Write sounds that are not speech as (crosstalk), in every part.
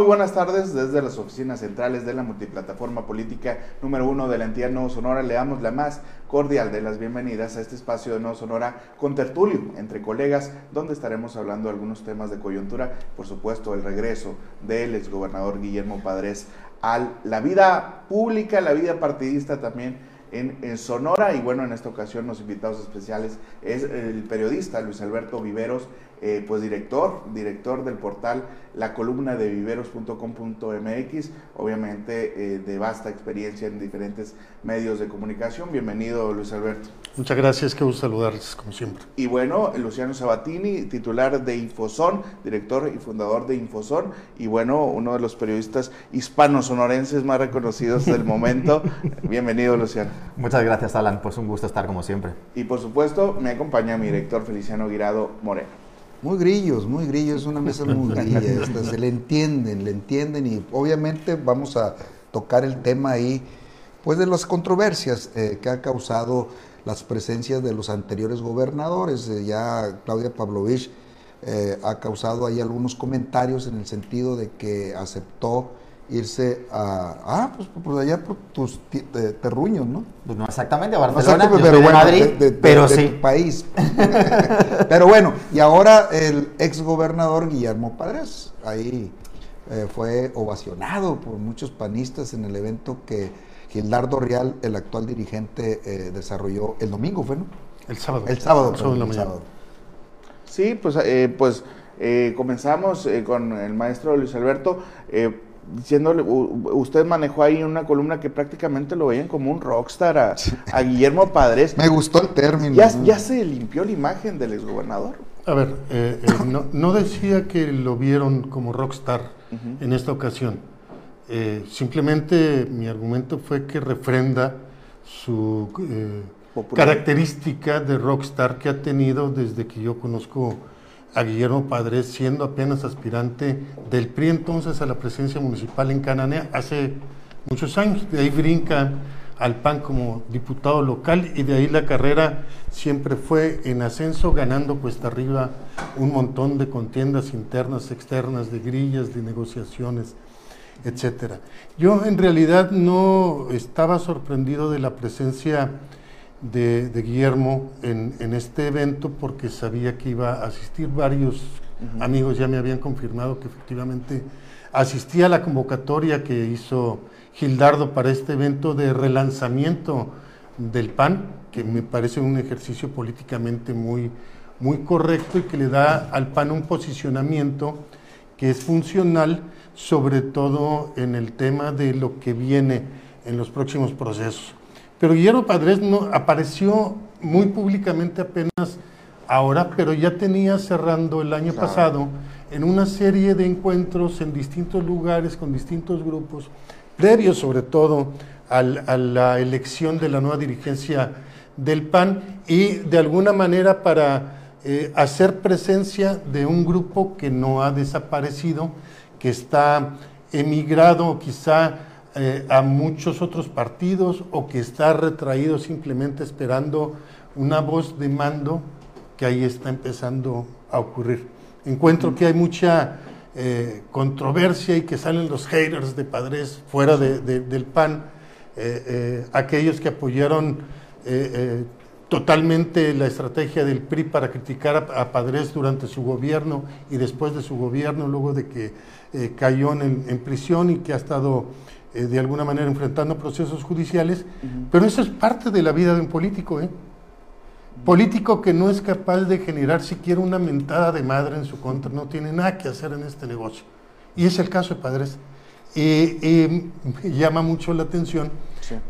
Muy buenas tardes desde las oficinas centrales de la multiplataforma política número uno de la entidad Nuevo Sonora. Le damos la más cordial de las bienvenidas a este espacio de Nuevo Sonora con tertulio entre colegas, donde estaremos hablando de algunos temas de coyuntura, por supuesto el regreso del exgobernador Guillermo Padres a la vida pública, la vida partidista también en, Sonora. Y bueno, en esta ocasión los invitados especiales es el periodista Luis Alberto Viveros, eh, pues director, director del portal La Columna de Viveros.com.mx, obviamente eh, de vasta experiencia en diferentes medios de comunicación. Bienvenido Luis Alberto. Muchas gracias, qué gusto saludarles como siempre. Y bueno, Luciano Sabatini, titular de Infozón, director y fundador de Infozón, y bueno, uno de los periodistas hispanos sonorenses más reconocidos del momento. (laughs) Bienvenido Luciano. Muchas gracias Alan, pues un gusto estar como siempre. Y por supuesto me acompaña mi director Feliciano Guirado Moreno. Muy grillos, muy grillos, es una mesa muy grilla, (laughs) se le entienden, le entienden y obviamente vamos a tocar el tema ahí, pues de las controversias eh, que ha causado las presencias de los anteriores gobernadores. Eh, ya Claudia Pavlovich eh, ha causado ahí algunos comentarios en el sentido de que aceptó irse a, ah, pues por allá por tus terruños, ¿no? Pues no exactamente, a Barcelona, pero de Madrid, pero sí. país. (laughs) pero bueno, y ahora el ex gobernador Guillermo Padres, ahí eh, fue ovacionado por muchos panistas en el evento que Gildardo Real, el actual dirigente, eh, desarrolló el domingo, ¿fue, no? El sábado. El sábado, el sábado. Sí, pues, eh, pues comenzamos con el maestro Luis Alberto diciéndole, usted manejó ahí una columna que prácticamente lo veían como un rockstar a, Guillermo Padres. Me gustó el término. ¿Ya, se limpió la imagen del exgobernador? A ver, eh, eh, no, decía que lo vieron como rockstar en esta ocasión. Eh, simplemente mi argumento fue que refrenda su característica de rockstar que ha tenido desde que yo conozco a Guillermo Padres siendo apenas aspirante del PRI entonces a la presidencia municipal en Cananea hace muchos años. De ahí brinca al PAN como diputado local y de ahí la carrera siempre fue en ascenso, ganando cuesta arriba un montón de contiendas internas, externas, de grillas, de negociaciones, etcétera. Yo en realidad no estaba sorprendido de la presencia de, Guillermo en, este evento porque sabía que iba a asistir. Varios amigos ya me habían confirmado que efectivamente asistía a la convocatoria que hizo Gildardo para este evento de relanzamiento del PAN, que me parece un ejercicio políticamente muy, muy correcto y que le da al PAN un posicionamiento que es funcional, sobre todo en el tema de lo que viene en los próximos procesos. Pero Guillermo Padres no, apareció muy públicamente apenas ahora, pero ya tenía cerrando el año pasado en una serie de encuentros en distintos lugares con distintos grupos, previos sobre todo a la elección de la nueva dirigencia del PAN y de alguna manera para eh, hacer presencia de un grupo que no ha desaparecido, que está emigrado quizá eh, a muchos otros partidos o que está retraído simplemente esperando una voz de mando que ahí está empezando a ocurrir. Encuentro que hay mucha eh, controversia y que salen los haters de Padres fuera del PAN, eh, aquellos que apoyaron totalmente la estrategia del PRI para criticar a, Padres durante su gobierno y después de su gobierno, luego de que cayó en, en, prisión y que ha estado eh, de alguna manera enfrentando procesos judiciales, pero eso es parte de la vida de un político, ¿eh? Político que no es capaz de generar siquiera una mentada de madre en su contra, no tiene nada que hacer en este negocio. Y es el caso de Padres. Me llama mucho la atención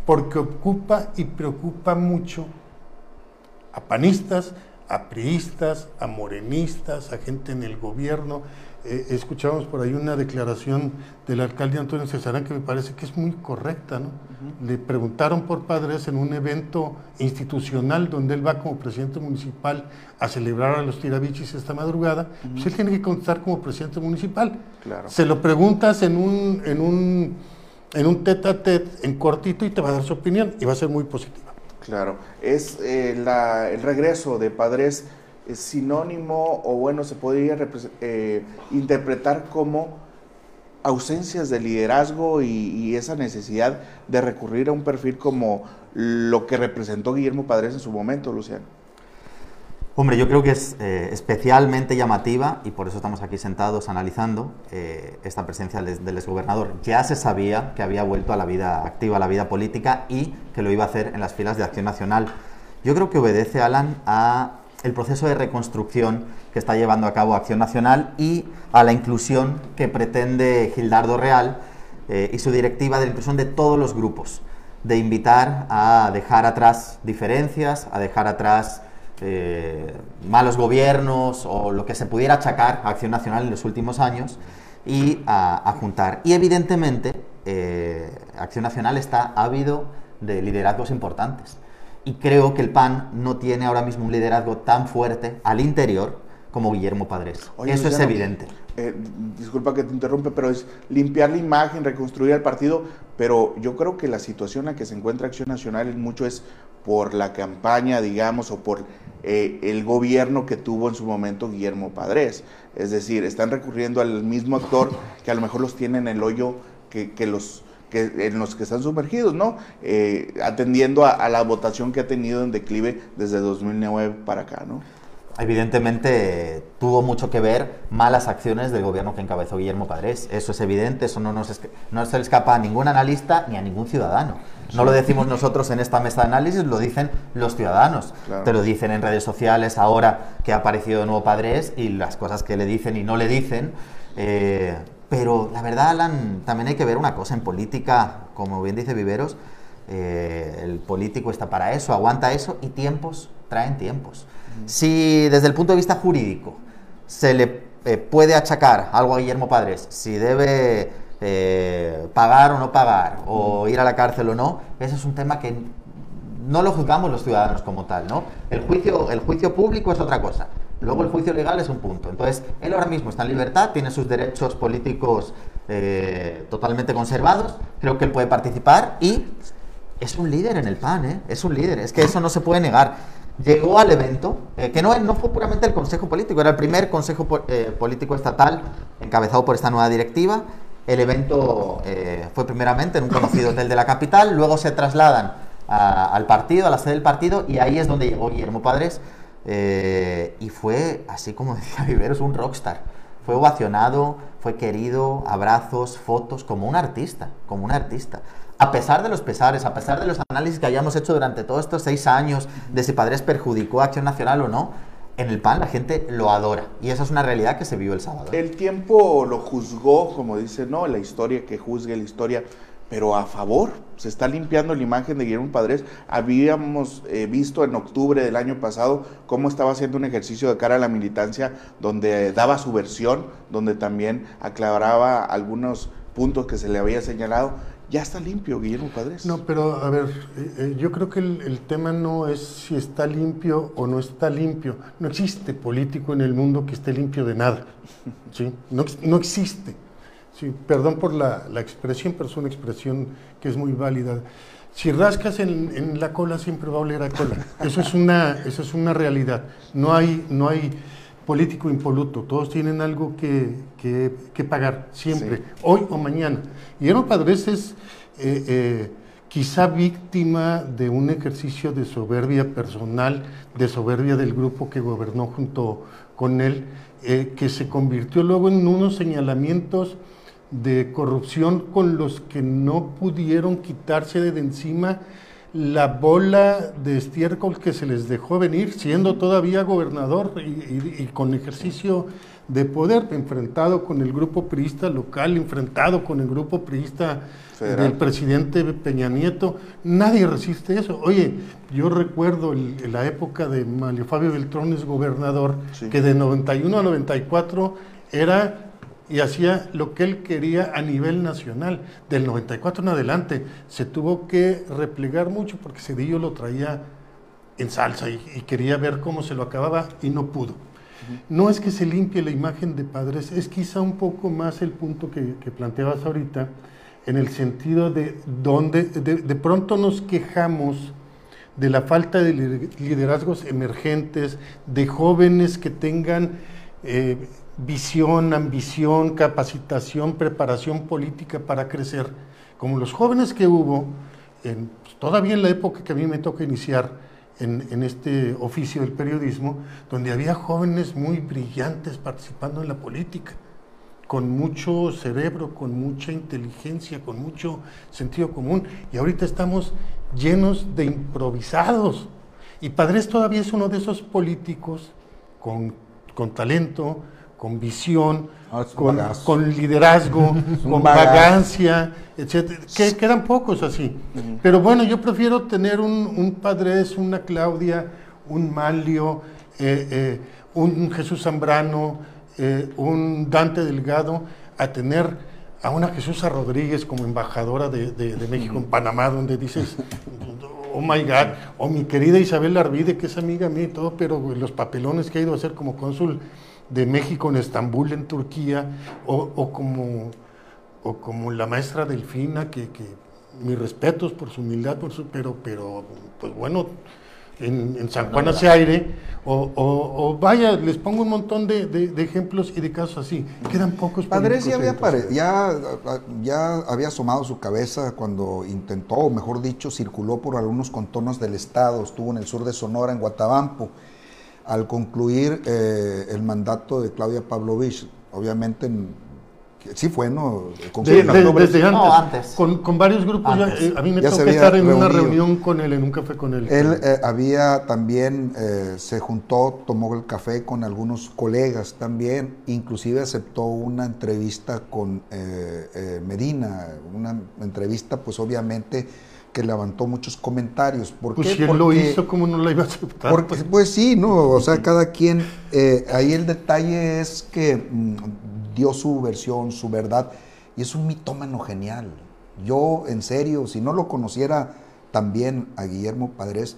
porque ocupa y preocupa mucho a panistas, a priistas, a morenistas, a gente en el gobierno, eh, escuchamos por ahí una declaración del alcalde Antonio Cesarán que me parece que es muy correcta. ¿no? Le preguntaron por padres en un evento institucional donde él va como presidente municipal a celebrar a los tirabichis esta madrugada. Pues él tiene que contestar como presidente municipal. Claro. Se lo preguntas en un, en un, en un tete a tete, en cortito, y te va a dar su opinión y va a ser muy positiva. Claro, es eh, el regreso de padres sinónimo o bueno, se podría eh, interpretar como ausencias de liderazgo y, esa necesidad de recurrir a un perfil como lo que representó Guillermo Padres en su momento, Luciano? Hombre, yo creo que es eh, especialmente llamativa y por eso estamos aquí sentados analizando eh, esta presencia del exgobernador. Ya se sabía que había vuelto a la vida activa, a la vida política y que lo iba a hacer en las filas de Acción Nacional. Yo creo que obedece, Alan, a el proceso de reconstrucción que está llevando a cabo Acción Nacional y a la inclusión que pretende Gildardo Real eh, y su directiva de la inclusión de todos los grupos, de invitar a dejar atrás diferencias, a dejar atrás eh, malos gobiernos o lo que se pudiera achacar a Acción Nacional en los últimos años y a, juntar. Y evidentemente eh, Acción Nacional está ávido de liderazgos importantes y creo que el PAN no tiene ahora mismo un liderazgo tan fuerte al interior como Guillermo Padres. Eso es evidente. Eh, disculpa que te interrumpe, pero es limpiar la imagen, reconstruir el partido, pero yo creo que la situación en la que se encuentra Acción Nacional en mucho es por la campaña, digamos, o por eh, el gobierno que tuvo en su momento Guillermo Padres. Es decir, están recurriendo al mismo actor que a lo mejor los tiene en el hoyo que, que los que, en los que están sumergidos, ¿no? Eh, atendiendo a, la votación que ha tenido en declive desde 2009 para acá, ¿no? Evidentemente tuvo mucho que ver malas acciones del gobierno que encabezó Guillermo Padres. Eso es evidente, eso no, nos no se le escapa a ningún analista ni a ningún ciudadano. No lo decimos nosotros en esta mesa de análisis, lo dicen los ciudadanos. Te lo dicen en redes sociales ahora que ha aparecido de nuevo Padres y las cosas que le dicen y no le dicen. Eh, pero la verdad, Alan, también hay que ver una cosa en política, como bien dice Viveros, eh, el político está para eso, aguanta eso y tiempos traen tiempos. Si desde el punto de vista jurídico se le eh, puede achacar algo a Guillermo Padres, si debe eh, pagar o no pagar, o ir a la cárcel o no, ese es un tema que no lo juzgamos los ciudadanos como tal, ¿no? El juicio, el juicio público es otra cosa. Luego el juicio legal es un punto. Entonces, él ahora mismo está en libertad, tiene sus derechos políticos eh, totalmente conservados, creo que él puede participar y es un líder en el PAN, ¿eh? es un líder, es que eso no se puede negar. Llegó al evento, eh, que no, no fue puramente el Consejo Político, era el primer Consejo Político Estatal encabezado por esta nueva directiva. El evento fue primeramente en un conocido hotel de la capital, luego se trasladan al partido, a la sede del partido, y ahí es donde llegó Guillermo Padres eh, y fue, así como (laughs) decía Viveros, un rockstar. Fue ovacionado, fue querido, abrazos, fotos, como un artista, como un artista. A pesar de los pesares, a pesar de los análisis que hayamos hecho durante todos estos seis años de si Padres perjudicó a Acción Nacional o no, en el PAN la gente lo adora. Y esa es una realidad que se vio el sábado. El tiempo lo juzgó, como dice, ¿no? La historia que juzgue la historia pero a favor. Se está limpiando la imagen de Guillermo Padres. Habíamos eh, visto en octubre del año pasado cómo estaba haciendo un ejercicio de cara a la militancia donde daba su versión, donde también aclaraba algunos puntos que se le había señalado. Ya está limpio, Guillermo Padres. No, pero a ver, eh, eh, yo creo que el, tema no es si está limpio o no está limpio. No existe político en el mundo que esté limpio de nada. ¿sí? No, no existe. Sí, perdón por la, expresión, pero es una expresión que es muy válida. Si rascas en, la cola, siempre va a oler a cola. Eso es una, eso es una realidad. No hay, no hay político impoluto. Todos tienen algo que, que, pagar, siempre, hoy o mañana. Y Eero Padres es eh, eh, quizá víctima de un ejercicio de soberbia personal, de soberbia del grupo que gobernó junto con él, eh, que se convirtió luego en unos señalamientos de corrupción con los que no pudieron quitarse de encima la bola de estiércol que se les dejó venir, siendo todavía gobernador y, con ejercicio de poder, enfrentado con el grupo priista local, enfrentado con el grupo priista del presidente Peña Nieto. Nadie resiste eso. Oye, yo recuerdo la época de Mario Fabio Beltrones, gobernador, que de 91 a 94 era y hacía lo que él quería a nivel nacional. Del 94 en adelante se tuvo que replegar mucho porque Cedillo lo traía en salsa y, quería ver cómo se lo acababa y no pudo. No es que se limpie la imagen de padres, es quizá un poco más el punto que, planteabas ahorita, en el sentido de donde de, pronto nos quejamos de la falta de liderazgos emergentes, de jóvenes que tengan eh, visión, ambición, capacitación, preparación política para crecer, como los jóvenes que hubo, en, pues, todavía en la época que a mí me toca iniciar en, en este oficio del periodismo, donde había jóvenes muy brillantes participando en la política con mucho cerebro, con mucha inteligencia, con mucho sentido común. Y ahorita estamos llenos de improvisados. Y Padres todavía es uno de esos políticos con, con talento, con visión, Ah, con, liderazgo, (laughs) con vagancia, etc. Que quedan pocos así. Pero bueno, yo prefiero tener un, un Padres, una Claudia, un Malio, eh, eh, un Jesús Zambrano, eh, un Dante Delgado, a tener a una Jesús Rodríguez como embajadora de, de- de México en Panamá, donde dices, (laughs) oh my God, o mi querida Isabel Arvide, que es amiga mía y todo, pero los papelones que ha ido a hacer como cónsul de México en Estambul, en Turquía, o, o como, o como la maestra Delfina, que, que mis respetos por su humildad, por su, pero, pero, pues bueno, en, en San Juan hace aire, o, o- o vaya, les pongo un montón de, de- de ejemplos y de casos así. Quedan pocos Padres ya había, ya, ya había asomado su cabeza cuando intentó, o mejor dicho, circuló por algunos contornos del estado, estuvo en el sur de Sonora, en Guatabampo, al concluir eh, el mandato de Claudia Pavlovich, obviamente que sí fue, ¿no? De- desde antes, No, antes. Con, con varios grupos, ya, eh, a mí me había estar en una reunión con él, en un café con él. Él eh, había también, eh, se juntó, tomó el café con algunos colegas también, inclusive aceptó una entrevista con eh, eh, Medina, una entrevista pues obviamente que levantó muchos comentarios. ¿Por pues qué? si él lo Porque- hizo, ¿cómo no la iba a aceptar? porque, pues sí, no, o sea, cada quien, eh, ahí el detalle es que mm, dio su versión, su verdad, y es un mitómano genial. Yo, en serio, si no lo conociera también a Guillermo Padres,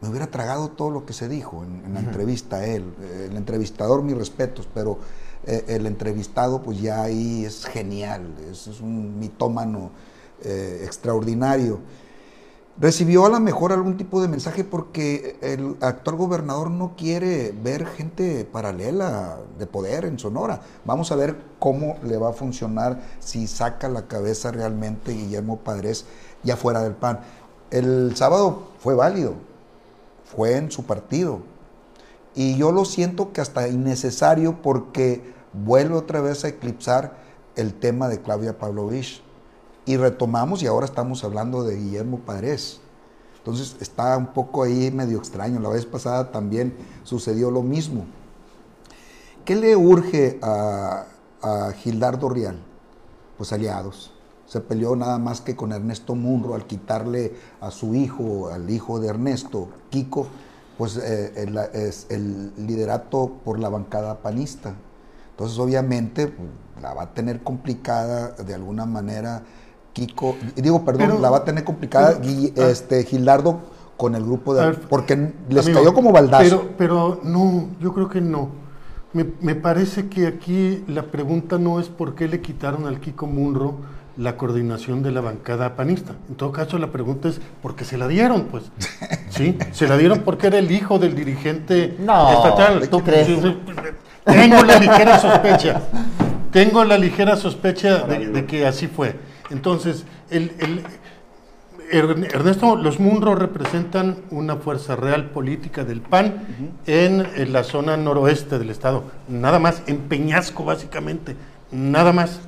me hubiera tragado todo lo que se dijo en, en la entrevista a él. El entrevistador, mis respetos, pero eh, el entrevistado, pues ya ahí es genial, es, es un mitómano eh, extraordinario. Recibió a lo mejor algún tipo de mensaje porque el actual gobernador no quiere ver gente paralela de poder en Sonora. Vamos a ver cómo le va a funcionar si saca la cabeza realmente Guillermo Padres ya fuera del PAN. El sábado fue válido, fue en su partido. Y yo lo siento que hasta innecesario porque vuelve otra vez a eclipsar el tema de Claudia Pavlovich. Y retomamos y ahora estamos hablando de Guillermo Padres. Entonces está un poco ahí medio extraño. La vez pasada también sucedió lo mismo. ¿Qué le urge a, Gildardo Rial? Pues aliados. Se peleó nada más que con Ernesto Munro al quitarle a su hijo, al hijo de Ernesto, Kiko, pues eh, el, es el liderato por la bancada panista. Entonces, obviamente, pues, la va a tener complicada de alguna manera Kiko, digo, perdón, Pero- la va a tener complicada pero- ah. este, Gildardo con el grupo de... A ver, porque les Amigo, cayó como baldazo. Pero, pero no, yo creo que no. Me, me parece que aquí la pregunta no es por qué le quitaron al Kiko Munro la coordinación de la bancada panista. En todo caso, la pregunta es por qué se la dieron, pues. (laughs) Sí, se la dieron porque era el hijo del dirigente No, estatal. ¿tú crees? Sí, sí, Tengo la ligera sospecha. (laughs) Tengo la ligera sospecha de, de que así fue. Entonces, el, el- Ern- Ernesto, los Munro representan una fuerza real política del PAN en, en la zona noroeste del estado. Nada más, en Peñasco básicamente. Nada más.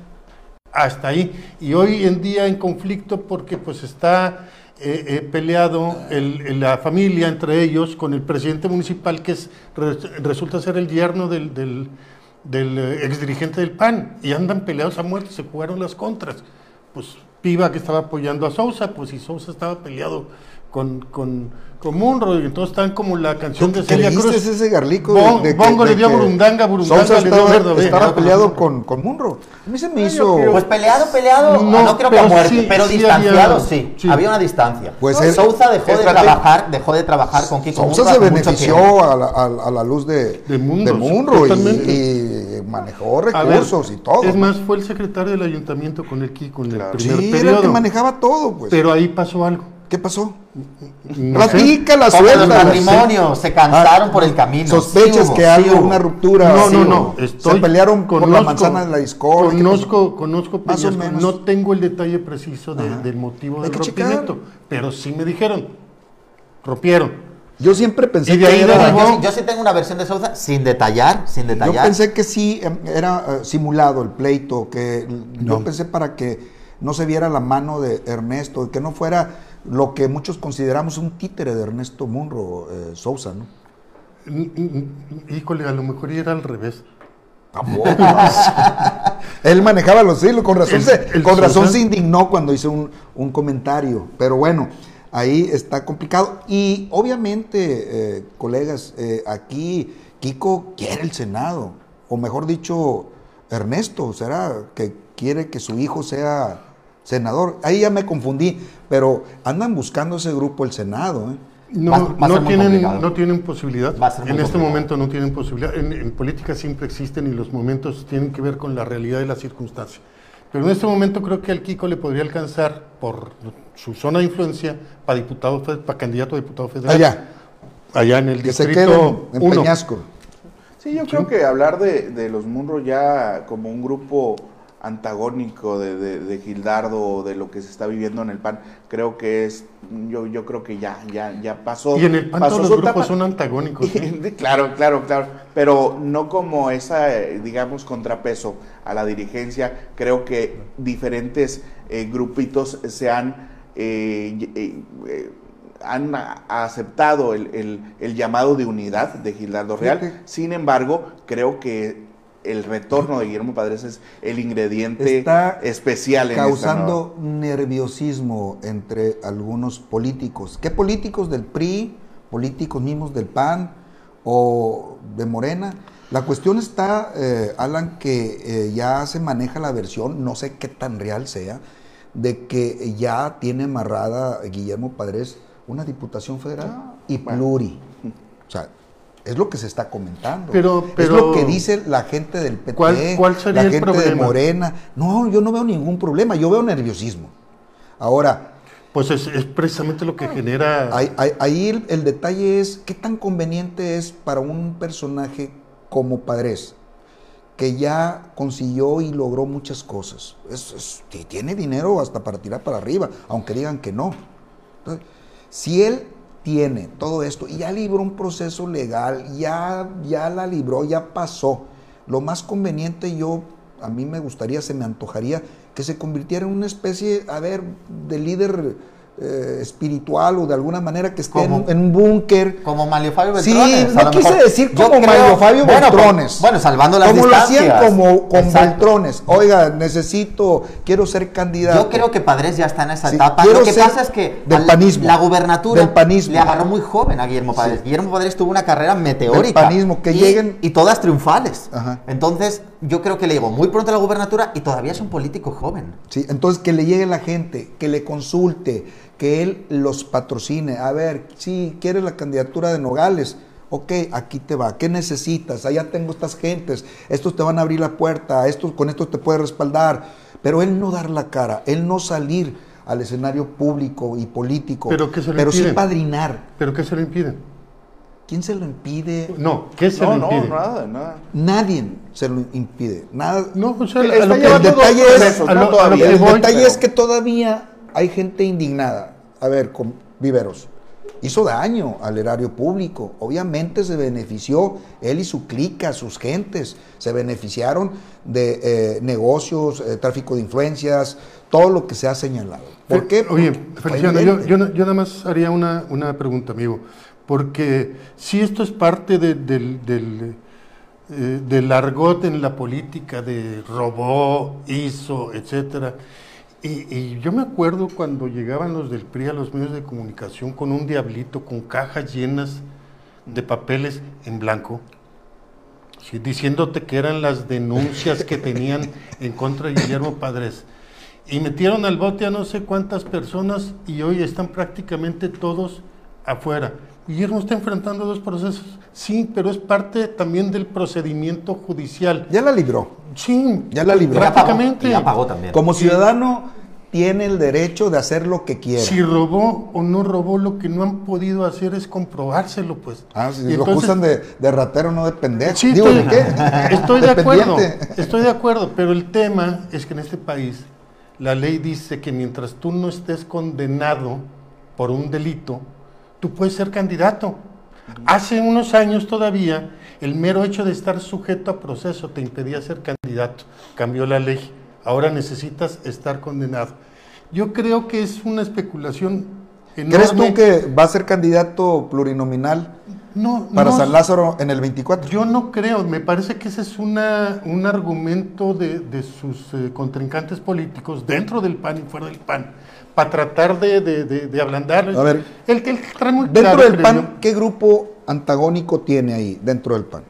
Hasta ahí. Y hoy en día en conflicto porque pues está eh, eh, peleado el- el- la familia entre ellos con el presidente municipal que es, re- resulta ser el yerno del, del, del eh, exdirigente del PAN. Y andan peleados a muerte, se jugaron las contras. Pues Piva que estaba apoyando a Sousa, pues y Sousa estaba peleado con, con, con Munro, y entonces están como la canción de ¿Qué Celia Cruz. ese garlico? Bon- de que- Bongo de le dio que burundanga, burundanga Sousa le dio estaba, peleado con, con Munro. A mí se me hizo... creo- Pues peleado, peleado, No, no, creo que a muerte, sí, pero sí distanciado había- sí. sí. Había una distancia. Pues Pues él- Sousa dejó de trabajar, dejó de trabajar con Kiko Sousa Munro se benefició a la, a- a la luz de, De Munro, Munro y- manejó ver, recursos y todo. Es más, fue el secretario del ayuntamiento con el Kiko en Claro. el sí, primer era el periodo. que manejaba todo, pues. Pero ahí pasó algo. ¿Qué pasó? No. Platícala, Como los matrimonios, se cansaron Ah, por el camino. Sospechas Sí que sí hay hubo. una ruptura. No, Sí no, no. Estoy, Se pelearon por la manzana de la discordia. ¿Qué Conozco, conozco Más o menos. No tengo el detalle preciso de- del motivo Hay del que checar. rompimiento, pero sí me dijeron, rompieron. Yo siempre pensé Y de que era- yo, sí- yo sí tengo una versión de Sousa sin detallar, sin Yo detallar. pensé que sí em, era eh, simulado el pleito, que yo pensé para que no se viera la mano de Ernesto, que no fuera lo que muchos consideramos un títere de Ernesto Munro eh, Sousa, ¿no? Híjole, a lo mejor era al revés. (laughs) Él manejaba los hilos, con razón, El- se, el con razón se indignó cuando hizo un, un comentario, pero bueno, ahí está complicado. Y obviamente, eh, colegas, eh, aquí Kiko quiere el Senado, o mejor dicho, Ernesto, será que quiere que su hijo sea senador. Ahí ya me confundí, pero andan buscando ese grupo el Senado. ¿eh? No, Va- va a no tienen, complicado. no tienen posibilidad. En este complicado. momento no tienen posibilidad. En, en política siempre existen y los momentos tienen que ver con la realidad de las circunstancias. Pero en este momento creo que al Kiko le podría alcanzar por su zona de influencia para diputado, para candidato a diputado federal. Allá, Allá en el que se distrito queden en 1. Peñasco. Sí, yo creo que hablar de, de los Munro ya como un grupo antagónico de, de, de Gildardo o de lo que se está viviendo en el PAN, creo que es, yo, yo creo que ya, ya, ya pasó. Y en el PAN pasó todos los grupos son antagónicos. ¿eh? (laughs) claro, claro, claro, pero no como esa, digamos, contrapeso a la dirigencia. Creo que diferentes eh, grupitos se han, eh, eh, han aceptado el, el- el llamado de unidad de Gildardo Real. Sin embargo, creo que el retorno de Guillermo Padres es el ingrediente Está especial en esta causando nerviosismo entre algunos políticos. ¿Qué políticos del PRI, políticos mismos del PAN o de Morena? La cuestión está, eh, Alan, que eh, ya se maneja la versión, no sé qué tan real sea, de que ya tiene amarrada Guillermo Padres una diputación federal Ah, y bueno. pluri. (laughs) O sea, es lo que se está comentando. Pero- es lo que dice la gente del PT, ¿Cuál- cuál sería la el gente de? Morena. No, yo no veo ningún problema, yo veo nerviosismo. Ahora, Pues es, es precisamente lo que genera. ahí, ahí- ahí el, el detalle es qué tan conveniente es para un personaje como Padres, que ya consiguió y logró muchas cosas. Es, es- que tiene dinero hasta para tirar para arriba, aunque digan que no. Entonces, si él tiene todo esto y ya libró un proceso legal, ya, ya la libró, ya pasó, lo más conveniente yo, a mí me gustaría, se me antojaría que se convirtiera en una especie, a ver, de líder eh, espiritual o de alguna manera que esté en, un búnker. Como Mario Fabio Sí, Beltrones. a no quise mejor. decir como creo- Mario Fabio bueno, Beltrones. Bueno, salvando las como lo hacían como con Exacto. Beltrones. Oiga, necesito, quiero ser candidato. Yo creo que Padres ya está en esa Sí, etapa. Lo que pasa es que del panismo, la gubernatura del panismo. le agarró muy joven a Guillermo Padres. Sí. Guillermo Padres tuvo una carrera meteórica. Del panismo, que y, lleguen- Y todas triunfales. Ajá. Entonces, yo creo que le llegó muy pronto a la gubernatura y todavía es un político joven. Sí, entonces que le llegue la gente, que le consulte, que él los patrocine. A ver, si quieres la candidatura de Nogales, ok, aquí te va. ¿Qué necesitas? Allá tengo estas gentes, estos te van a abrir la puerta, estos, con estos te puede respaldar. Pero él no dar la cara, él no salir al escenario público y político, Pero que se lo pero sí impiden. padrinar. ¿Pero qué se lo impiden? ¿Quién se lo impide? No, ¿qué se No, lo no, impide? nada, nada. Nadie se lo impide. Nada, No, o sea, el detalle ¿no? es que todavía hay gente indignada. A ver, con Viveros. Hizo daño al erario público. Obviamente se benefició él y su clica, sus gentes. Se beneficiaron de eh, negocios, eh, tráfico de influencias, todo lo que se ha señalado. ¿Por qué? Oye, Feliciano, yo, nada más haría una, una pregunta, amigo. Porque si esto es parte de- del, del, eh, del argot en la política de robó, hizo, etcétera. Y, y yo me acuerdo cuando llegaban los del PRI a los medios de comunicación con un diablito, con cajas llenas de papeles en blanco, sí, diciéndote que eran las denuncias que tenían (laughs) en contra de Guillermo Padres. Y metieron al bote a no sé cuántas personas y hoy están prácticamente todos afuera. Guillermo está enfrentando dos procesos. Sí, pero es parte también del procedimiento judicial. Ya la libró. Sí, Ya la libró. Prácticamente. ya pagó también. Como ciudadano, tiene el derecho de hacer lo que quiera. Si robó o no robó, lo que no han podido hacer es comprobárselo, pues. Ah, si Y lo entonces- acusan de, de ratero, no de pendejo. Sí, Digo, (laughs) estoy, ¿de qué? estoy de acuerdo, estoy de acuerdo, pero el tema es que en este país la ley dice que mientras tú no estés condenado por un delito, tú puedes ser candidato. Hace unos años todavía el mero hecho de estar sujeto a proceso te impedía ser candidato. Cambió la ley. Ahora necesitas estar condenado. Yo creo que es una especulación enorme. ¿Crees tú que va a ser candidato plurinominal no, para no- San Lázaro en el 24? yo no creo, me parece que ese es una, un argumento de, de sus eh, contrincantes políticos dentro del PAN y fuera del PAN, para tratar de, de, de, de ablandar. A ver, el que el trae muy Dentro claro, del PAN, yo. ¿qué grupo antagónico tiene ahí dentro del PAN?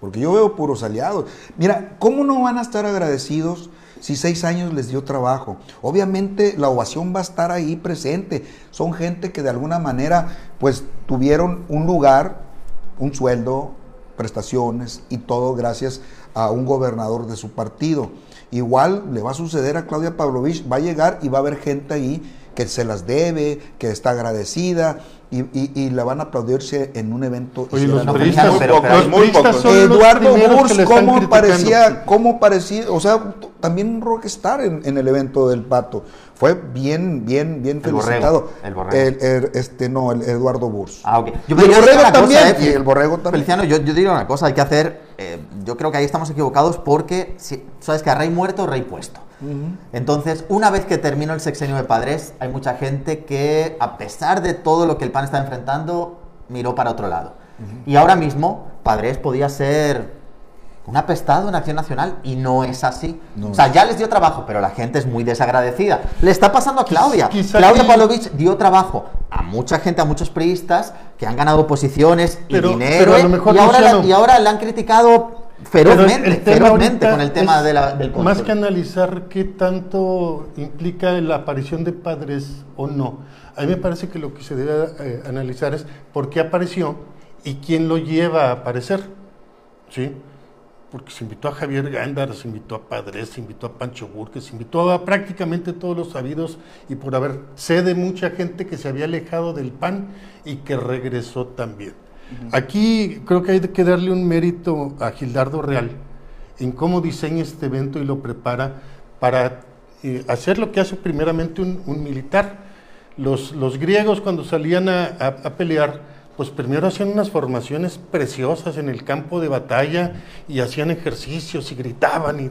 Porque yo veo puros aliados. Mira, ¿cómo no van a estar agradecidos si seis años les dio trabajo? Obviamente la ovación va a estar ahí presente. Son gente que de alguna manera pues tuvieron un lugar, un sueldo, prestaciones y todo gracias a un gobernador de su partido. Igual le va a suceder a Claudia Pavlovich, va a llegar y va a haber gente ahí que se las debe, que está agradecida y, y- y la van a aplaudirse en un evento. Oye, y los la priistas, muy pocos, los muy priistas pocos. son los Eduardo Burs, ¿cómo parecía, cómo parecía, o sea, también un rockstar en, en el evento del Pato. Fue bien, bien, bien El felicitado. borrego, el borrego. El- el- este, no, el Eduardo Burs. Ah, ok. Y el yo borrego también, cosa, y el borrego también. Feliciano, yo, yo diría una cosa, hay que hacer, eh, yo creo que ahí estamos equivocados porque, si- sabes que a rey muerto, rey puesto. Entonces, una vez que terminó el sexenio de Padres, hay mucha gente que, a pesar de todo lo que el PAN está enfrentando, miró para otro lado. Y ahora mismo, Padres podía ser un apestado en Acción Nacional y no es así. No o sea, ya les dio trabajo, pero la gente es muy desagradecida. Le está pasando a Claudia. Quizá Claudia que- Pavlovich dio trabajo a mucha gente, a muchos priistas que han ganado posiciones y Pero- dinero. pero ¿eh? mejor, y, ahora la- y ahora le han criticado ferozmente, ferozmente con el tema de la- del Más control. que analizar qué tanto implica la aparición de padres o no, a mí me parece que lo que se debe eh, analizar es por qué apareció y quién lo lleva a aparecer. ¿Sí? Porque se invitó a Javier Gándara, se invitó a Padres, se invitó a Pancho Burques, se invitó a prácticamente todos los sabidos y por haber, sé de mucha gente que se había alejado del PAN y que regresó también. Aquí creo que hay que darle un mérito a Gildardo Real en cómo diseña este evento y lo prepara para eh, hacer lo que hace primeramente un, un militar. Los, los griegos cuando salían a, a- a pelear, pues primero hacían unas formaciones preciosas en el campo de batalla y hacían ejercicios y gritaban, y,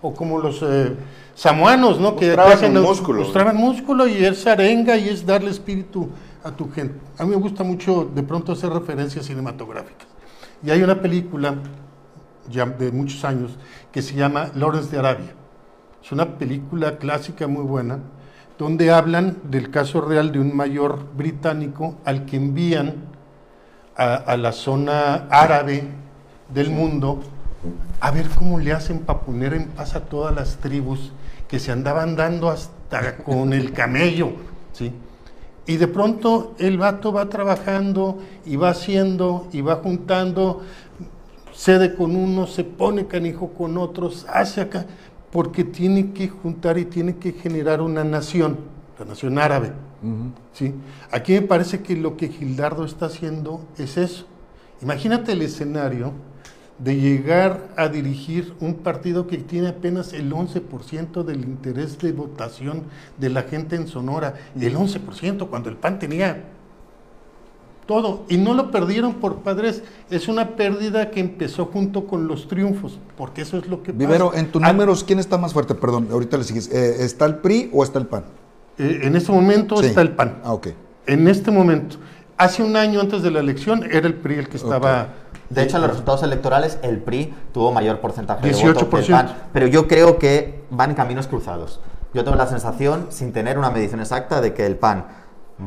o como los eh, samuanos, ¿no? Que, hacen músculo. mostraban músculo y es arenga y es darle espíritu a tu gente. A mí me gusta mucho de pronto hacer referencias cinematográficas. Y hay una película ya de muchos años que se llama Lawrence de Arabia. Es una película clásica muy buena donde hablan del caso real de un mayor británico al que envían a, la zona árabe del mundo a ver cómo le hacen para poner en paz a todas las tribus que se andaban dando hasta con el camello, ¿sí? Y de pronto el vato va trabajando y va haciendo y va juntando, cede con uno, se pone canijo con otros, hace acá, porque tiene que juntar y tiene que generar una nación, la nación árabe. ¿sí? Aquí me parece que lo que Gildardo está haciendo es eso. Imagínate el escenario de llegar a dirigir un partido que tiene apenas el 11% del interés de votación de la gente en Sonora, el 11% cuando el PAN tenía todo, y no lo perdieron por padres, es una pérdida que empezó junto con los triunfos, porque eso es lo que Vivero, pasa. en tus Ah, números, ¿quién está más fuerte? Perdón, ahorita le sigues. Eh, ¿Está el PRI o está el PAN? eh, en este momento Sí. está el PAN. Ah, ok. En este momento. Hace un año antes de la elección era el PRI el que estaba... De hecho, en los resultados electorales, el PRI tuvo mayor porcentaje de votos que el 18%. PAN. Pero yo creo que van en caminos cruzados. Yo tengo la sensación, sin tener una medición exacta, de que el PAN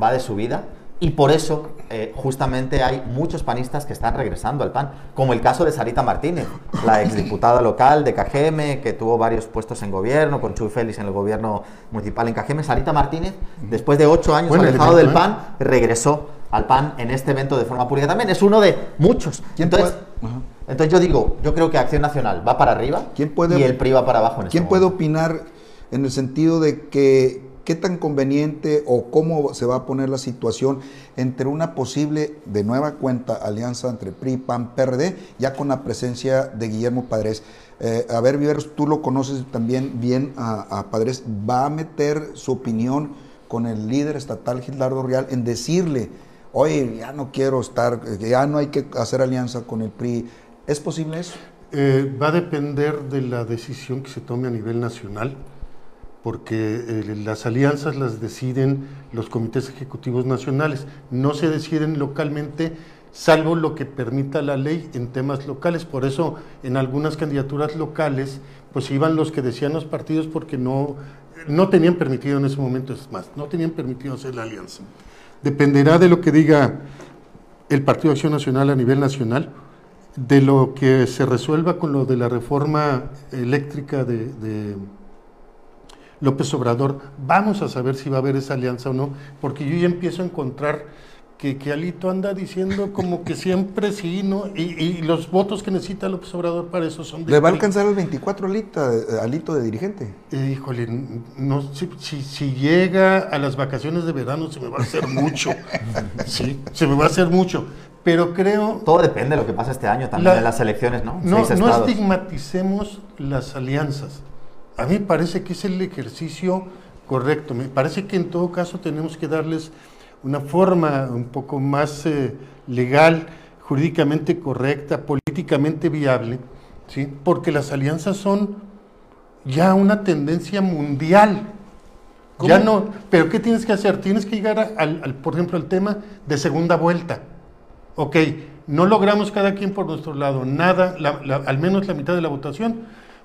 va de subida y por eso eh, justamente hay muchos panistas que están regresando al PAN, como el caso de Sarita Martínez, la exdiputada local de Cajeme, que tuvo varios puestos en gobierno, con Chuy Félix en el gobierno municipal en Cajeme. Sarita Martínez, después de ocho años Buen alejado del ¿eh? PAN, regresó al PAN en este evento de forma pública también. Es uno de muchos. ¿Quién Entonces, puede- entonces yo digo, yo creo que Acción Nacional va para arriba ¿Quién puede- y el PRI va para abajo. En este ¿Quién puede momento. opinar en el sentido de que qué tan conveniente o cómo se va a poner la situación entre una posible de nueva cuenta alianza entre PRI, PAN, PRD, ya con la presencia de Guillermo Padres. Eh, a ver, Viveros, tú lo conoces también bien a, Padres, ¿va a meter su opinión con el líder estatal Gildardo Real en decirle, oye, ya no quiero estar, ya no hay que hacer alianza con el PRI? ¿Es posible eso? Eh, va a depender de la decisión que se tome a nivel nacional, porque eh, las alianzas las deciden los comités ejecutivos nacionales, no se deciden localmente, salvo lo que permita la ley en temas locales. Por eso en algunas candidaturas locales, pues iban los que decían los partidos porque no, no tenían permitido en ese momento, es más, no tenían permitido hacer la alianza. Dependerá de lo que diga el Partido de Acción Nacional a nivel nacional, de lo que se resuelva con lo de la reforma eléctrica de, de López Obrador, vamos a saber si va a haber esa alianza o no, porque yo ya empiezo a encontrar que, que Alito anda diciendo como que siempre sí, ¿no? Y, y los votos que necesita López Obrador para eso son de... ¿Le va a alcanzar el 24 alito, eh, alito de dirigente? Eh, híjole, no, si, si, si llega a las vacaciones de verano se me va a hacer mucho. (laughs) sí, se me va a hacer mucho. Pero creo, Todo depende de lo que pasa este año también La- en las elecciones, ¿no? no, no estigmaticemos las alianzas. A mí me parece que es el ejercicio correcto. Me parece que en todo caso tenemos que darles una forma un poco más eh, legal, jurídicamente correcta, políticamente viable, ¿sí? porque las alianzas son ya una tendencia mundial. Ya no, pero ¿qué tienes que hacer? Tienes que llegar a- al, al, por ejemplo, al tema de segunda vuelta. Ok, no logramos cada quien por nuestro lado nada, la- la- al menos la mitad de la votación.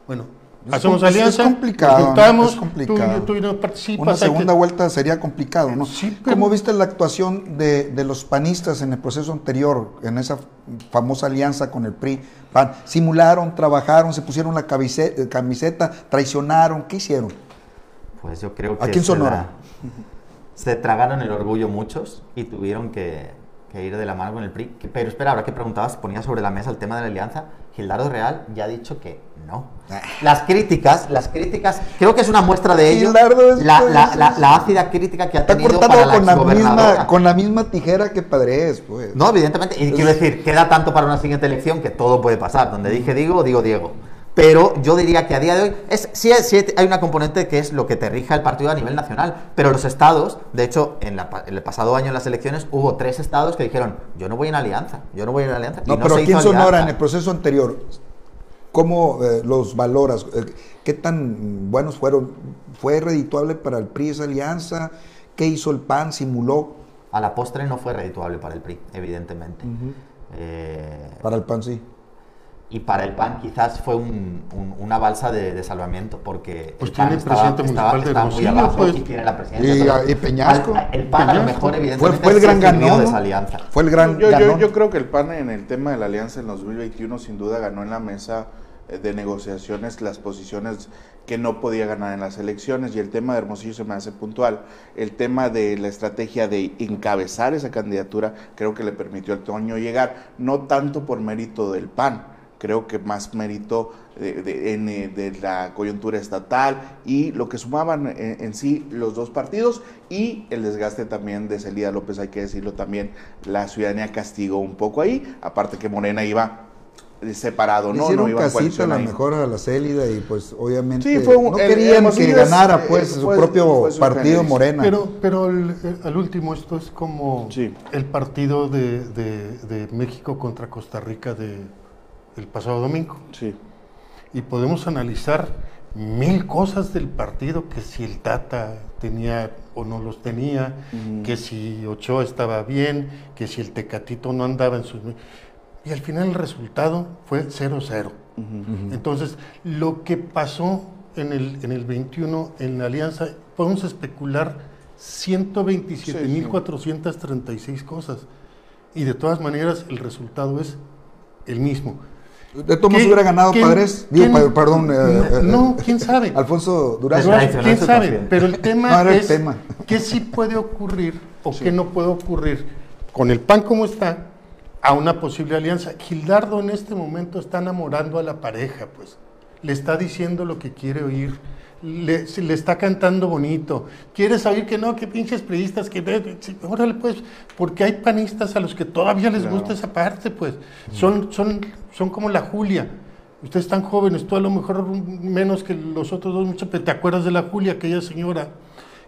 Bueno, hacemos es alianza, complicado, nos ¿no? juntamos, Es complicado. tú, tú no participas. Una hay que- segunda vuelta sería complicado, ¿no? Sí, pero- ¿Cómo viste la actuación de, de los panistas en el proceso anterior, en esa famosa alianza con el PRI? PAN? Simularon, trabajaron, se pusieron la camiseta, camiseta traicionaron, ¿qué hicieron? Pues yo creo que Aquí en se Sonora. la- se tragaron el orgullo muchos y tuvieron que, que ir de la mano con el PRI. Pero espera, ahora que preguntabas, ponía sobre la mesa el tema de la alianza. Gildardo Real ya ha dicho que no. Ah. Las críticas, las críticas, creo que es una muestra de ello. Gildardo es- la, la- la- la ácida crítica que ha Está tenido cortado para la con la, misma, con la misma tijera que Padres, pues. No, evidentemente. Y quiero decir, queda tanto para una siguiente elección que todo puede pasar. Donde dije digo, digo Diego. Pero yo diría que a día de hoy es, sí, sí hay una componente que es lo que te rija el partido a nivel nacional. Pero los estados, de hecho, en, la en el pasado año en las elecciones hubo tres estados que dijeron, yo no voy en alianza, yo no voy en alianza. Y No, pero se aquí en Sonora, en el proceso anterior, ¿cómo eh, los valoras? Eh, ¿Qué tan buenos fueron? ¿Fue redituable para el PRI esa alianza? ¿Qué hizo el PAN? ¿Simuló A la postre no fue redituable para el PRI, evidentemente. Eh, para el PAN? Sí. Y para el PAN quizás fue un- un- una balsa de, de salvamiento porque Pues el PAN tiene presidente municipal de estaba muy Hermosillo, abajo pues. y tiene la presidencia. Y- y Peñasco. al- El PAN a lo mejor Fue, evidentemente fue el gran ganón. de esa alianza. Fue el gran Yo, yo, ganón. yo creo que el PAN en el tema de la alianza en 2021 sin duda ganó en la mesa eh, de negociaciones las posiciones que no podía ganar en las elecciones y el tema de Hermosillo se me hace puntual. El tema de la estrategia de encabezar esa candidatura creo que le permitió al Toño llegar, no tanto por mérito del PAN, creo que más mérito de, de- en, eh, de la coyuntura estatal y lo que sumaban en, en sí los dos partidos y el desgaste también de Celida López, hay que decirlo también, la ciudadanía castigó un poco ahí, aparte que Morena iba eh, separado, ¿no? hicieron no iba casita a la ahí. mejor a la Célida y pues obviamente Sí, fue un- no el- querían que ganara eh, pues su propio fue su partido. Morena. Pero, pero el- el- al último, esto es como Sí. el partido de, de- de México contra Costa Rica de, el pasado domingo. Sí. Y podemos analizar mil cosas del partido, que si el Tata tenía o no los tenía, que si Ochoa estaba bien, que si el Tecatito no andaba en sus... Y al final el resultado fue 0-0. Entonces, lo que pasó en el, en el 21 en la alianza, podemos especular 127.436 cosas. Y de todas maneras, el resultado es el mismo. De todos modos ¿Qué- hubiera ganado quién- Padres. Digo, quién- pa- perdón. eh, eh, no, eh, quién sabe. Alfonso Durazo. Es Pero, tradicional ¿Quién sabe? Pero el tema (laughs) No, el es tema. qué sí puede ocurrir o qué no puede ocurrir con el PAN como está a una posible alianza. Gildardo en este momento está enamorando a la pareja, pues. Le está diciendo lo que quiere oír. Le, le está cantando bonito. ¿Quieres oír que no? Que pinches priistas, que... Órale, pues, porque hay panistas a los que todavía les Claro. gusta esa parte, pues. Son, son, son como la Julia. Ustedes están jóvenes, tú a lo mejor menos que los otros dos, mucho, pero te acuerdas de la Julia, aquella señora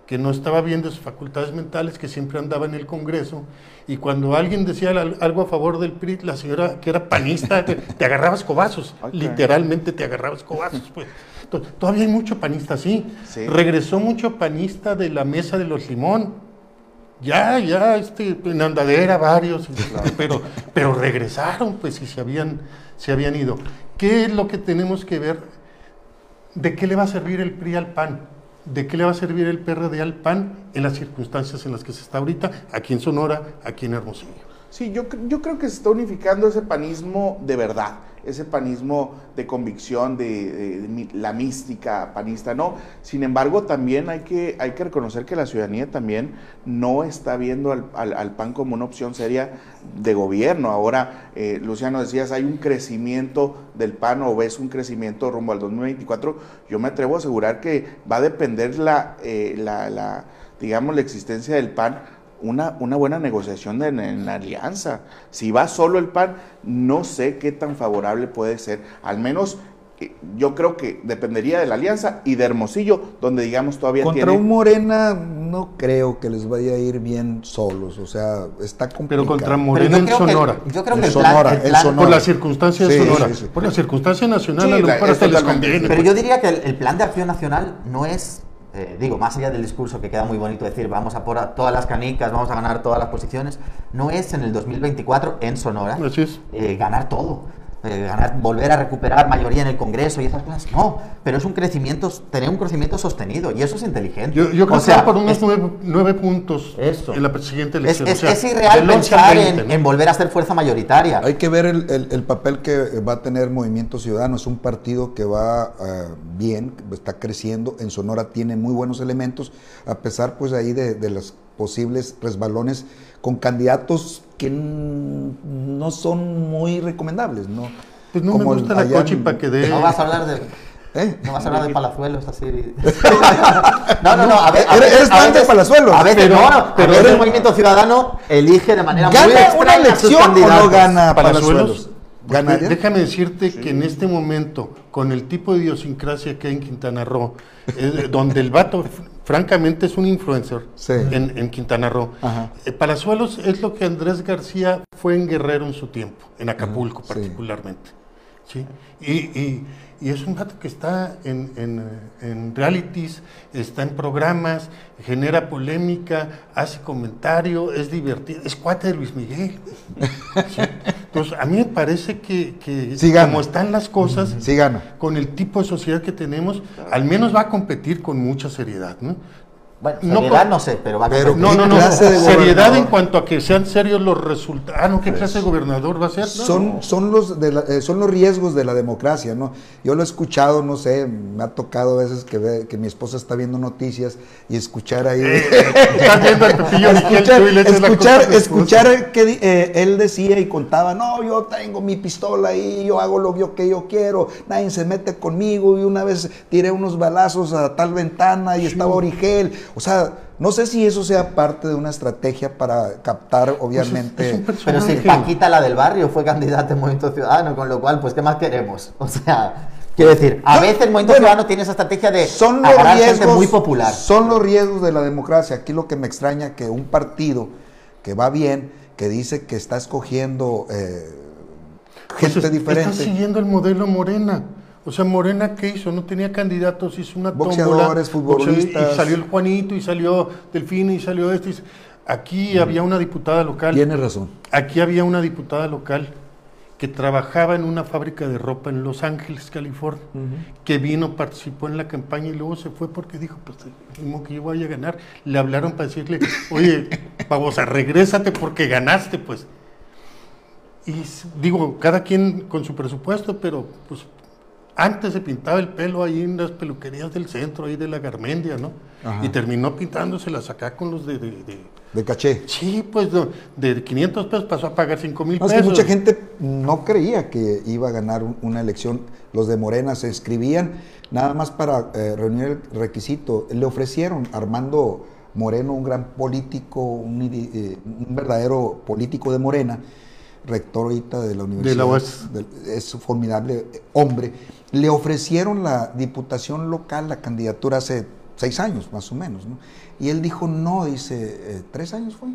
que no estaba bien de sus facultades mentales, que siempre andaba en el Congreso, y cuando alguien decía al- algo a favor del PRI, la señora que era panista, te, te agarraba escobazos, Ok. literalmente te agarraba escobazos. Pues. Todavía hay mucho panista así. Sí. Regresó mucho panista de la mesa de los limón. Ya, ya, este, en andadera varios, pero, pero regresaron, pues, y se habían, se habían ido. ¿Qué es lo que tenemos que ver? ¿De qué le va a servir el PRI al PAN? ¿De qué le va a servir el PRD al PAN en las circunstancias en las que se está ahorita, aquí en Sonora, aquí en Hermosillo? Sí, yo, yo creo que se está unificando ese panismo de verdad, ese panismo de convicción, de, la mística panista, ¿no? Sin embargo, también hay que, hay que reconocer que la ciudadanía también no está viendo al, al- PAN como una opción seria de gobierno. Ahora, eh, Luciano, decías, hay un crecimiento del PAN o ves un crecimiento rumbo al 2024. Yo me atrevo a asegurar que va a depender la, eh, la digamos, la existencia del PAN una, una buena negociación en, en la alianza. Si va solo el PAN, no sé qué tan favorable puede ser. Al menos eh, yo creo que dependería de la alianza y de Hermosillo, donde digamos todavía Contra tiene... un Morena no creo que les vaya a ir bien solos, o sea, está complicado. Pero contra Pero Morena en que- Sonora. yo creo En que el Sonora, plan, el en plan- Sonora. Por las circunstancias Sí, de Sonora. sí, sí. Por la circunstancia nacional, Sí, a lo la- mejor les conviene. Pero yo diría que el, el plan de acción nacional no es, eh, digo, más allá del discurso que queda muy bonito decir, vamos a por a todas las canicas, vamos a ganar todas las posiciones, no es en el 2024 en Sonora eh, ganar todo. Eh, ganar, volver a recuperar mayoría en el Congreso y esas cosas, no, pero es un crecimiento, tener un crecimiento sostenido y eso es inteligente. Yo, yo creo O sea, que va por unos es- nueve, nueve puntos Eso. en la siguiente es, elección. es- O sea, es irreal del 11 al pensar 20, en, ¿no? en volver a ser fuerza mayoritaria. Hay que ver el, el- el papel que va a tener Movimiento Ciudadano. Es un partido que va ah, bien, está creciendo. En Sonora tiene muy buenos elementos, a pesar pues ahí de, de los posibles resbalones con candidatos que no son muy recomendables, ¿no? Pues no me Como gusta la en- cochipa que dé. No vas a hablar de... ¿Eh? No vas a hablar de palazuelos así. (laughs) no, no, no. A ver, a Eres- veces, eres a fan de Palazuelos. A veces Pero- no, no. pero a veces eres- el movimiento ciudadano elige de manera muy ¿Gana una extraña a sus elección o no gana Palazuelos. Palazuelos? ¿Ganaría? Déjame decirte que en este momento, con el tipo de idiosincrasia que hay en Quintana Roo, eh, donde el vato, francamente, es un influencer Sí. en, en Quintana Roo. Ajá. Eh, Palazuelos es lo que Andrés García fue en Guerrero en su tiempo, en Acapulco particularmente. ¿sí? Y, y- y es un vato que está en, en, en realities, está en programas, genera polémica, hace comentario, es divertido, es cuate de Luis Miguel. (laughs) ¿sí? Entonces, a mí me parece que, que Sí gana. como están las cosas, Sí gana. con el tipo de sociedad que tenemos, al menos va a competir con mucha seriedad. ¿no? Bueno, No, seriedad por- no sé, pero va a Pero-. No, ¿Qué no, no. clase de Seriedad en cuanto a que sean serios los resultados. Ah, no, ¿qué clase de gobernador va a ser? No, son, no. son, los de la- eh, son los riesgos de la democracia, ¿no? Yo lo he escuchado, no sé, me ha tocado a veces que, ve- que mi esposa está viendo noticias y escuchar ahí... Estás viendo al Pepillo (laughs) escuchar, y le la escuchar, culpa a tu esposa. escuchar que di- eh, él decía y contaba, no, yo tengo mi pistola ahí, yo hago lo yo- que yo quiero, nadie se mete conmigo y una vez tiré unos balazos a tal ventana y estaba Origel. O sea, no sé si eso sea parte de una estrategia para captar, obviamente... Pues (laughs) Es Pero si. Paquita, la del barrio, fue candidata en Movimiento Ciudadano, con lo cual, pues, ¿qué más queremos? O sea, quiero decir, a veces el Movimiento bueno, Ciudadano tiene esa estrategia de son los gente riesgos muy popular. Son los riesgos de la democracia. Aquí lo que me extraña que un partido que va bien, que dice que está escogiendo eh, Pues gente es- diferente. Está siguiendo el modelo Morena. O sea, Morena, ¿qué hizo? No tenía candidatos, hizo una Boxeadores, tómbola, futbolistas. Y salió el Juanito, y salió Delfino, y salió este. y Aquí había una diputada local. Tiene razón. Aquí había una diputada local que trabajaba en una fábrica de ropa en Los Ángeles, California, que vino, participó en la campaña y luego se fue porque dijo, pues, mismo que yo vaya a ganar. Le hablaron para decirle, oye, babosa, regrésate porque ganaste, pues. Y digo, cada quien con su presupuesto, pero pues Antes se pintaba el pelo ahí en las peluquerías del centro, ahí de la Garmendia, ¿no? Y terminó pintándoselas acá con los de... de, caché. Sí, pues de 500 pesos pasó a pagar 5 mil pesos. Es que mucha gente no creía que iba a ganar una elección. Los de Morena se escribían nada más para eh, reunir el requisito. Le ofrecieron Armando Moreno, un gran político, un, eh, verdadero político de Morena, rector ahorita de la universidad, es un formidable hombre, le ofrecieron la diputación local, la candidatura hace seis años más o menos, ¿no? Y él dijo no, dice, eh, ¿tres años fue?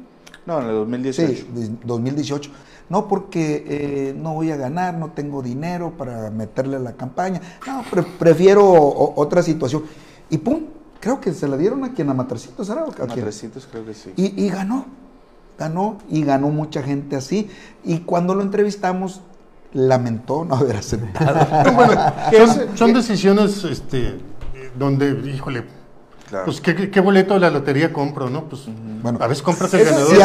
No, en el 2018. Sí, 2018. No, porque eh, no voy a ganar, no tengo dinero para meterle a la campaña. No, prefiero otra situación. Y pum, creo que se la dieron a quien a Matrecitos, ¿era? A Matrecitos creo que sí. Y, ganó, ganó, y ganó mucha gente así. Y cuando lo entrevistamos, lamentó no haber aceptado. (laughs) bueno, son, decisiones este, donde, híjole, Pues ¿qué, boleto de la lotería compro, ¿no? Pues bueno, a veces compras el ganador.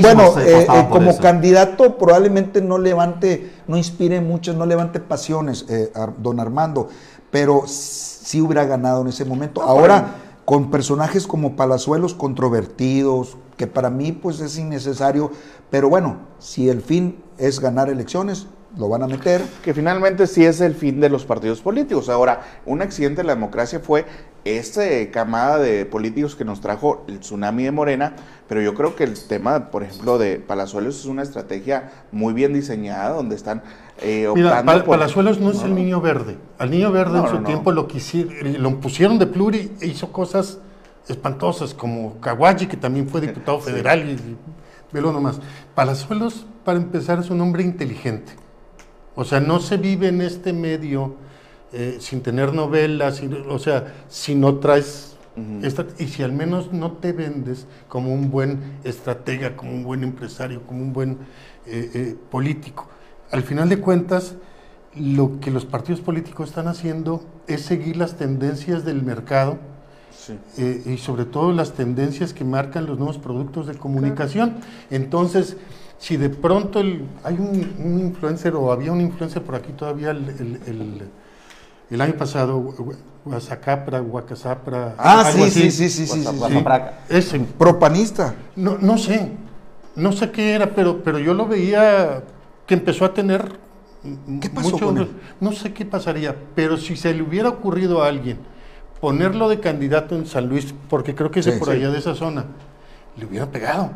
bueno, eh, eh, como candidato probablemente no levante, no inspire muchas, no levante pasiones, eh, don Armando, pero sí hubiera ganado en ese momento. Ahora, con personajes como Palazuelos controvertidos, que para mí pues es innecesario, pero bueno, si el fin es ganar elecciones, lo van a meter. Que finalmente sí es el fin de los partidos políticos. Ahora, un accidente de la democracia fue esta camada de políticos que nos trajo el tsunami de Morena, pero yo creo que el tema, por ejemplo, de Palazuelos es una estrategia muy bien diseñada, donde están eh, Mira, Palazuelos no es el niño verde. Al niño verde en su tiempo lo, lo pusieron de pluri e hizo cosas espantosas, como Kawaji, que también fue diputado (laughs) federal, y, velo nomás. Palazuelos, para empezar, es un hombre inteligente. O sea, no se vive en este medio eh, sin tener novelas, o sea, si no traes y si al menos no te vendes como un buen estratega, como un buen empresario, como un buen eh, político al final de cuentas, lo que los partidos políticos están haciendo es seguir las tendencias del mercado eh, y sobre todo las tendencias que marcan los nuevos productos de comunicación. Entonces, si de pronto hay un, influencer o había un influencer por aquí todavía el, año pasado, Guasacapra, Guacasapra. Ah, sí, sí, sí, sí, sí, Ese. Propanista. No, no sé, no sé qué era, pero, pero yo lo veía que empezó a tener ¿Qué pasó No sé qué pasaría, pero si se le hubiera ocurrido a alguien ponerlo de candidato en San Luis, porque creo que es por allá de esa zona, le hubiera pegado,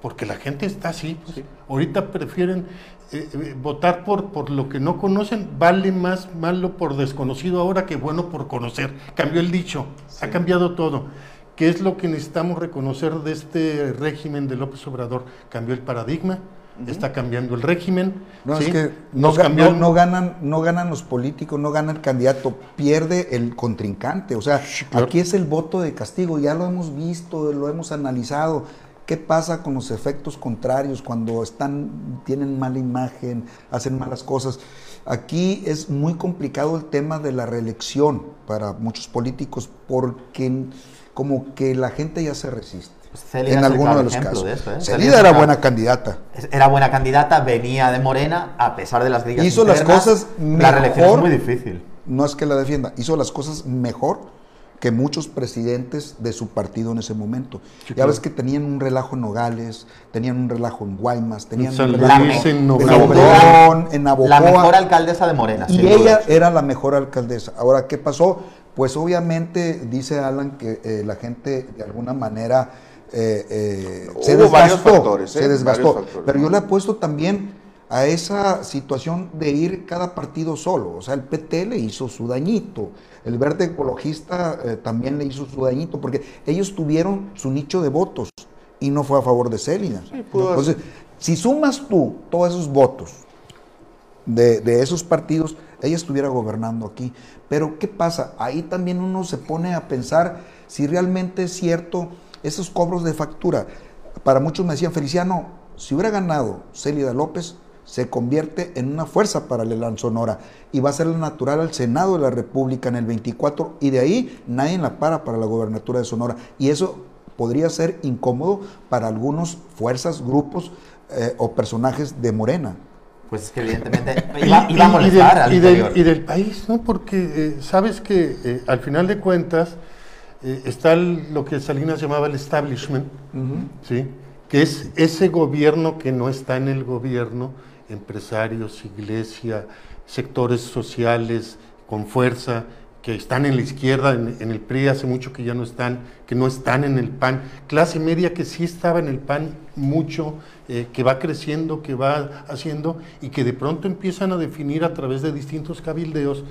porque la gente está así. Pues. Ahorita prefieren eh, eh, votar por, por lo que no conocen, vale más malo por desconocido ahora que bueno por conocer. Cambió el dicho, ha cambiado todo. ¿Qué es lo que necesitamos reconocer de este régimen de López Obrador? Cambió el paradigma, está cambiando el régimen. No, es que no, no, ganan, no ganan los políticos, no gana el candidato, pierde el contrincante. O sea, aquí es el voto de castigo, ya lo hemos visto, lo hemos analizado. ¿Qué pasa con los efectos contrarios cuando están, tienen mala imagen, hacen malas cosas? Aquí es muy complicado el tema de la reelección para muchos políticos porque como que la gente ya se resiste. En alguno de los casos. ¿eh? era buena candidata. Era buena candidata, venía de Morena, a pesar de las grillas Hizo las cosas mejor. La reelección es muy difícil. No es que la defienda, hizo las cosas mejor que muchos presidentes de su partido en ese momento. ya ves que tenían un relajo en Nogales, tenían un relajo en Guaymas, tenían un relajo en, Obregón, en La mejor alcaldesa de Morena. Y ella era la mejor alcaldesa. Ahora, ¿qué pasó? Pues obviamente dice Alan que eh, la gente de alguna manera eh, eh, se desgastó, ¿eh? se desgastó. Pero yo le apuesto también a esa situación de ir cada partido solo. O sea, el PT le hizo su dañito, el verde ecologista también le hizo su dañito, porque ellos tuvieron su nicho de votos y no fue a favor de Célida. Entonces, si sumas tú todos esos votos de, de esos partidos, ella estuviera gobernando aquí. Pero ¿qué pasa? Ahí también uno se pone a pensar si realmente es cierto esos cobros de factura. Para muchos me decían, Feliciano, si hubiera ganado Célida López, se convierte en una fuerza paralela en Sonora y va a ser la natural al Senado de la República en el 24 y de ahí nadie la para para la gobernatura de Sonora. Y eso podría ser incómodo para algunos fuerzas, grupos eh, o personajes de Morena. pues es que evidentemente (laughs) iba, iba a molestar del, al y del, y del país, ¿no? Porque eh, sabes que eh, al final de cuentas eh, está el- lo que Salinas llamaba el establishment, ¿sí? Que es ese gobierno que no está en el gobierno, empresarios, iglesia, sectores sociales con fuerza, que están en la izquierda, en, en el PRI hace mucho que ya no están, que no están en el PAN, clase media que sí estaba en el PAN mucho, eh, que va creciendo, que va haciendo y que de pronto empiezan a definir a través de distintos cabildeos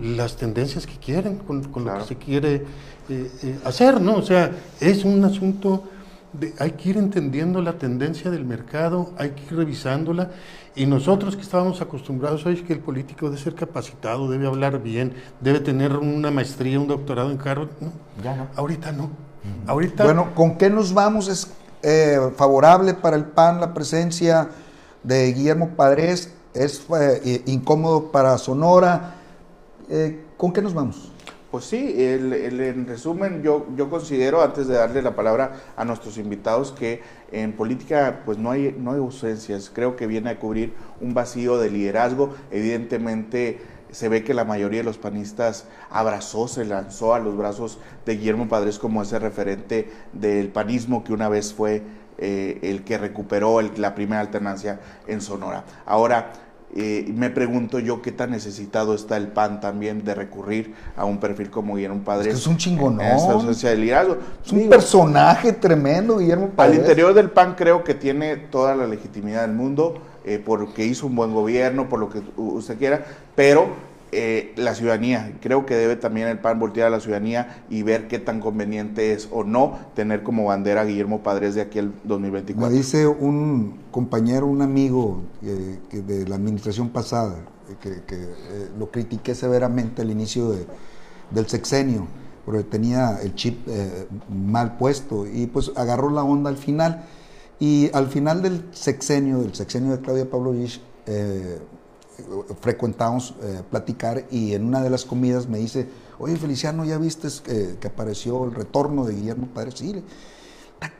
las tendencias que quieren, con, con lo que se quiere eh, eh, hacer, ¿no? O sea, es un asunto de, hay que ir entendiendo la tendencia del mercado, hay que ir revisándola y nosotros que estábamos acostumbrados a que el político debe ser capacitado, debe hablar bien, debe tener una maestría, un doctorado en Harvard, no, Ya no. ahorita no. Ahorita Bueno, ¿con qué nos vamos? ¿Es eh, favorable para el PAN la presencia de Guillermo Padres? ¿Es eh, incómodo para Sonora? Eh, ¿Con qué nos vamos? Pues sí, el- el- en resumen, yo, yo considero, antes de darle la palabra a nuestros invitados, que en política pues no hay, no hay ausencias. Creo que viene a cubrir un vacío de liderazgo. Evidentemente se ve que la mayoría de los panistas abrazó, se lanzó a los brazos de Guillermo Padres como ese referente del panismo que una vez fue eh, el que recuperó el- la primera alternancia en Sonora. Ahora, eh, me pregunto yo qué tan necesitado está el PAN también de recurrir a un perfil como Guillermo Padres. Es que es un chingonón. en esa ausencia de liderazgo. Es un Digo, personaje tremendo, Guillermo al Padres. interior del PAN creo que tiene toda la legitimidad del mundo eh, porque hizo un buen gobierno, por lo que usted quiera, pero eh, la ciudadanía, creo que debe también el PAN voltear a la ciudadanía y ver qué tan conveniente es o no tener como bandera a Guillermo Padres de aquí al Me 2024. dice un compañero, un amigo eh, de la administración pasada, eh, que, que, eh, lo critiqué severamente al inicio de- del sexenio, porque tenía el chip eh, mal puesto y pues agarró la onda al final. Y al final del sexenio, del sexenio de Claudia Pavlovich, eh, frecuentamos eh, platicar y en una de las comidas me dice, oye Feliciano, ¿ya viste eh, que apareció el retorno de Guillermo Padres? Sí,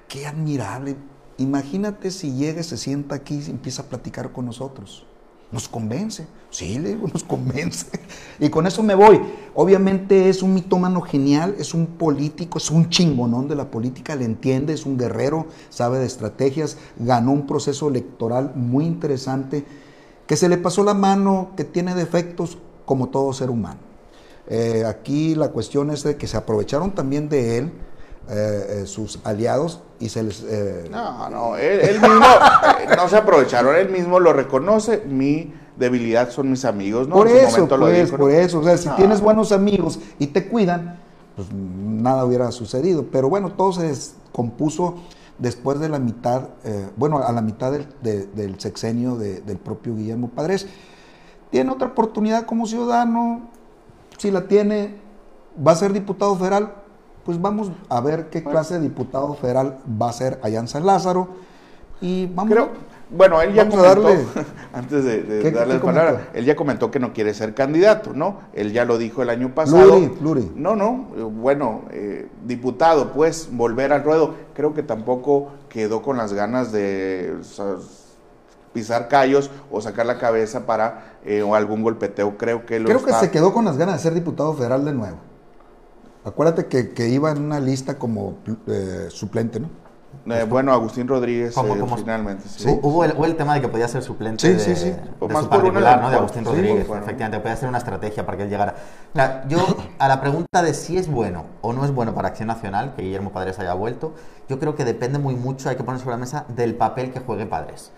qué admirable. Imagínate si llega, se sienta aquí y empieza a platicar con nosotros. Nos convence. Sí, le digo, (laughs) nos convence. Y con eso me voy. Obviamente es un mitómano genial, es un político, es un chingonón de la política, le entiende, es un guerrero, sabe de estrategias, ganó un proceso electoral muy interesante, que se le pasó la mano, que tiene defectos como todo ser humano. Eh, aquí la cuestión es de que se aprovecharon también de él, eh, eh, sus aliados, y se les... eh, No, no, él, él mismo no se aprovecharon, él mismo lo reconoce, mi debilidad son mis amigos, ¿no? por En su eso, momento lo pues, por eso. O sea, si No. tienes buenos amigos y te cuidan, pues nada hubiera sucedido. Pero bueno, todo se descompuso después de la mitad, bueno, a la mitad del, de- del sexenio de- del propio Guillermo Padres. Tiene otra oportunidad como ciudadano, si la tiene, va a ser diputado federal, pues vamos a ver qué clase de diputado federal va a ser allá en San Lázaro. Y vamos Creo, bueno, él ya Vamos a comentó, darle- (laughs) antes de, de ¿Qué- darle qué la palabra, comentó? él ya comentó que no quiere ser candidato, ¿no? Él ya lo dijo el año pasado. Pluri, pluri. No, no, eh, bueno, eh, diputado, pues, volver al ruedo. Creo que tampoco quedó con las ganas de o sea, pisar callos o sacar la cabeza para eh, o algún golpeteo. Creo que lo Creo que se quedó con las ganas de ser diputado federal de nuevo. Acuérdate que, que iba en una lista como eh, suplente, ¿no? Eh, bueno, Agustín Rodríguez ¿Cómo- eh, cómo- finalmente. Sí. Sí. Hubo el, hubo el tema de que podía ser suplente Sí, de, sí, sí. de más su por una particular, de- ¿no? de Agustín sí, Rodríguez. bueno. Efectivamente, podía ser una estrategia para que él llegara. Mira, yo a la pregunta de si es bueno o no es bueno para Acción Nacional que Guillermo Padres haya vuelto, yo creo que depende muy mucho, hay que poner sobre la mesa, del papel que juegue Padres.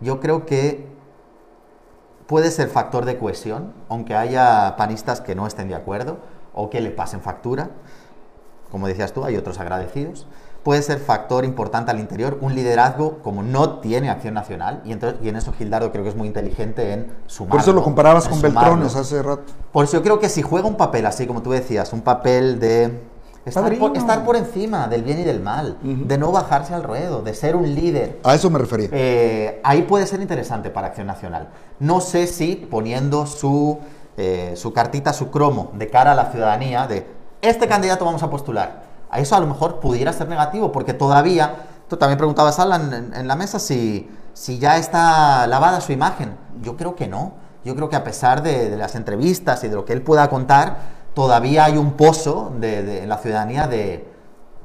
Yo creo que puede ser factor de cohesión, aunque haya panistas que no estén de acuerdo o que le pasen factura. Como decías tú, hay otros agradecidos. Puede ser factor importante al interior, un liderazgo como no tiene Acción Nacional, y, entonces, y en eso Gildardo creo que es muy inteligente en sumarlo. Por eso lo comparabas con sumarlo. Beltrones hace rato. Por eso yo creo que si juega un papel así, como tú decías, un papel de estar, Padrino. por, estar por encima del bien y del mal, de no bajarse al ruedo, de ser un líder, A eso me refería. eh, ahí puede ser interesante para Acción Nacional. No sé si poniendo su, eh, su cartita, su cromo de cara a la ciudadanía de este candidato vamos a postular. A eso a lo mejor pudiera ser negativo porque todavía, tú también preguntabas, Alan, en, la mesa si, si ya está lavada su imagen. Yo creo que no. Yo creo que a pesar de, de las entrevistas y de lo que él pueda contar, todavía hay un pozo de, de, en la ciudadanía de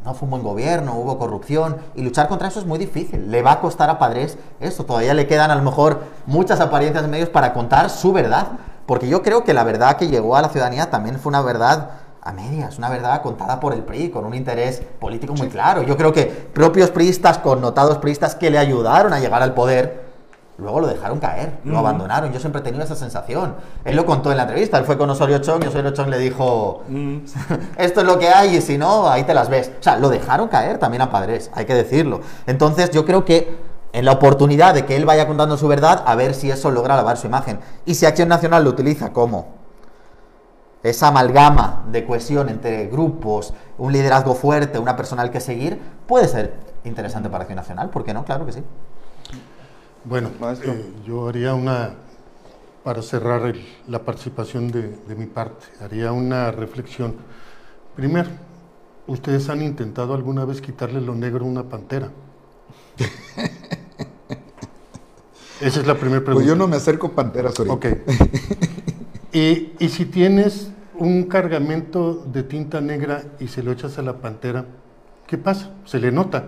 no fue un buen gobierno, hubo corrupción, y luchar contra eso es muy difícil. Le va a costar a Padres eso. Todavía le quedan a lo mejor muchas apariencias en medios para contar su verdad. Porque yo creo que la verdad que llegó a la ciudadanía también fue una verdad a medias, una verdad contada por el PRI, con un interés político muy claro. Yo creo que propios priistas, connotados priistas que le ayudaron a llegar al poder, luego lo dejaron caer, lo abandonaron. Yo siempre he tenido esa sensación. Él lo contó en la entrevista, él fue con Osorio Chong y Osorio Chong le dijo, (laughs) esto es lo que hay y si no, ahí te las ves. O sea, lo dejaron caer también a Padres, hay que decirlo. Entonces yo creo que en la oportunidad de que él vaya contando su verdad, a ver si eso logra lavar su imagen. Y si Acción Nacional lo utiliza como esa amalgama de cohesión entre grupos, un liderazgo fuerte, una persona al que seguir, puede ser interesante para Acción Nacional, ¿por qué no? Claro que sí. Bueno, eh, yo haría una, para cerrar el, la participación de, de mi parte, haría una reflexión. Primero, ¿ustedes han intentado alguna vez quitarle lo negro a una pantera? (laughs) Esa es la primera pregunta. Pues yo no me acerco a panteras ahorita. Ok. y, y si tienes un cargamento de tinta negra y se lo echas a la pantera, ¿qué pasa? Se le nota.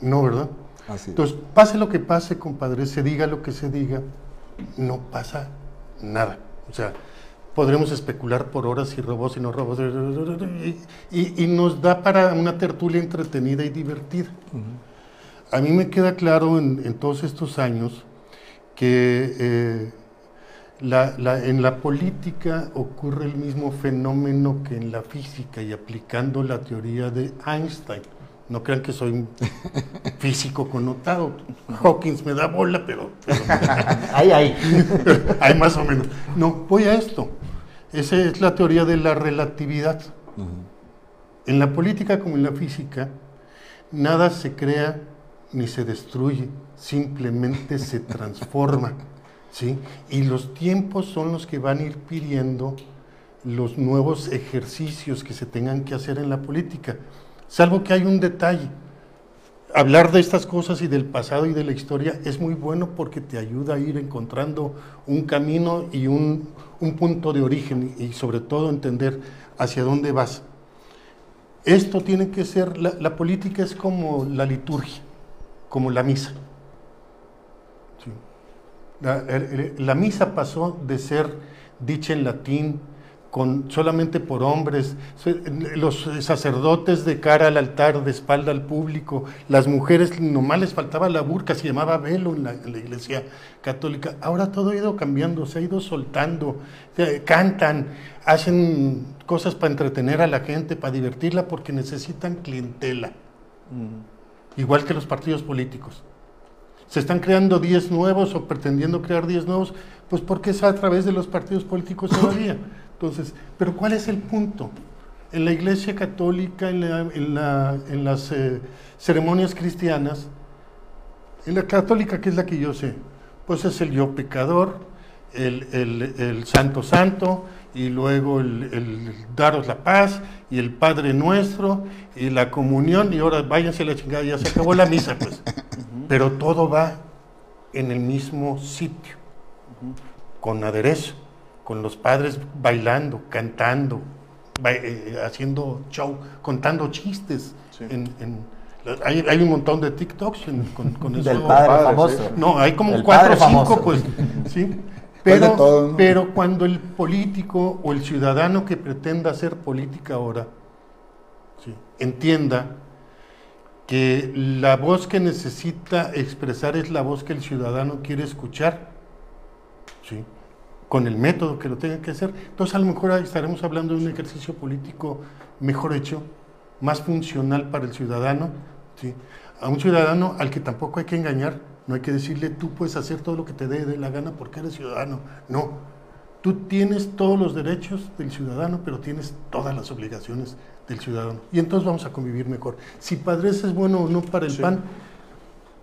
No, ¿verdad? Así. Entonces, pase lo que pase, compadre, se diga lo que se diga, no pasa nada. O sea, podremos especular por horas si robó, si no robó, y, y- y nos da para una tertulia entretenida y divertida. A mí me queda claro en, en todos estos años que eh, la- la- en la política ocurre el mismo fenómeno que en la física y aplicando la teoría de Einstein. No crean que soy un (laughs) físico connotado. Hawkins me da bola, pero, pero (laughs) Ahí, ahí. (laughs) hay más o menos. No, voy a esto. Esa es la teoría de la relatividad. En la política como en la física, nada se crea ni se destruye, simplemente se transforma. ¿sí? Y los tiempos son los que van a ir pidiendo los nuevos ejercicios que se tengan que hacer en la política. Salvo que hay un detalle. Hablar de estas cosas y del pasado y de la historia es muy bueno porque te ayuda a ir encontrando un camino y un, un punto de origen y sobre todo entender hacia dónde vas. Esto tiene que ser, la, la política es como la liturgia, como la misa. El- el- la misa pasó de ser dicha en latín, con, solamente por hombres, los sacerdotes de cara al altar, de espalda al público, las mujeres nomás les faltaba la burka, se llamaba velo en la, en la iglesia católica. Ahora todo ha ido cambiando, se ha ido soltando, cantan, hacen cosas para entretener a la gente, para divertirla, porque necesitan clientela, igual que los partidos políticos se están creando 10 nuevos o pretendiendo crear 10 nuevos, pues porque es a través de los partidos políticos todavía. Entonces, pero ¿cuál es el punto? En la iglesia católica, en, la- las eh, ceremonias cristianas, en la católica, que es la que yo sé, pues es el yo pecador, el santo santo, y luego el, el daros la paz, y el Padre Nuestro, y la comunión, y ahora váyanse a la chingada, ya se acabó la misa, pues. Pero todo va en el mismo sitio, con aderezo, con los padres bailando, cantando, ba- eh, haciendo show, contando chistes. Sí. en- en- hay, hay un montón de TikToks en- con, con eso. Del padre, famoso. No, hay como El cuatro o cinco, famoso. pues, ¿sí? Pero, todo, ¿no? pero cuando el político o el ciudadano que pretenda hacer política ahora ¿sí? entienda que la voz que necesita expresar es la voz que el ciudadano quiere escuchar, ¿sí? con el método que lo tenga que hacer, entonces a lo mejor estaremos hablando de un ejercicio político mejor hecho, más funcional para el ciudadano, ¿sí? a un ciudadano al que tampoco hay que engañar, no hay que decirle tú puedes hacer todo lo que te dé de la gana porque eres ciudadano, no, tú tienes todos los derechos del ciudadano, pero tienes todas las obligaciones del ciudadano. Y entonces vamos a convivir mejor. Si Padres es bueno o no para el Sí. PAN,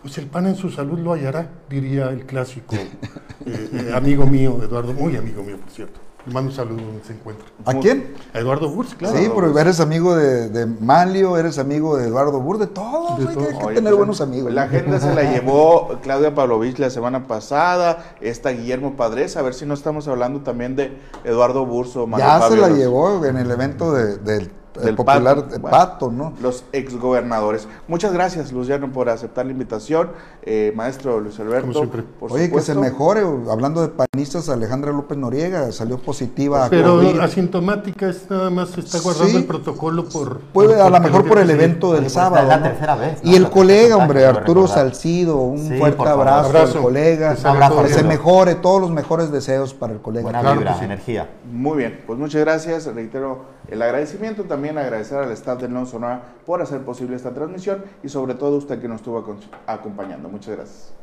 pues el PAN en su salud lo hallará, diría el clásico (laughs) eh, eh, amigo mío, Eduardo, muy amigo mío, por cierto. Le mando un saludo donde se encuentra. ¿A quién? A Eduardo Burs, claro. Sí, pero eres amigo de, de Manlio, eres amigo de Eduardo Bur, de todos. De hay que- todos. hay que Oye, tener pues, buenos amigos. La agenda se la (laughs) llevó Claudia Pavlovich la semana pasada, está Guillermo Padres, a ver si no estamos hablando también de Eduardo Burso. Mario Ya se la llevó en el evento de- del, Del popular Pato. Bueno. Pato, ¿no? Los exgobernadores. Muchas gracias, Luciano, por aceptar la invitación. Eh, maestro Luis Alberto, Como siempre. por Oye, que se supuesto. mejore. Hablando de panistas, Alejandra López Noriega salió positiva a Pero COVID. asintomática es nada más se está guardando Sí. el protocolo por. Puede, a lo mejor que por el evento del Oye, pues sábado. es la ¿no? tercera vez, ¿no? Y el La colega, hombre, Arturo recordar. Salcido, un Sí, fuerte abrazo, Abrazo. al colega. Un abrazo, que se mejore, todos los mejores deseos para el colega. Buena Claro vibra, que sí. energía. Muy bien, pues muchas gracias. Reitero el agradecimiento. También agradecer al staff de No Sonora por hacer posible esta transmisión y sobre todo usted que nos estuvo acompañando. Muchas gracias.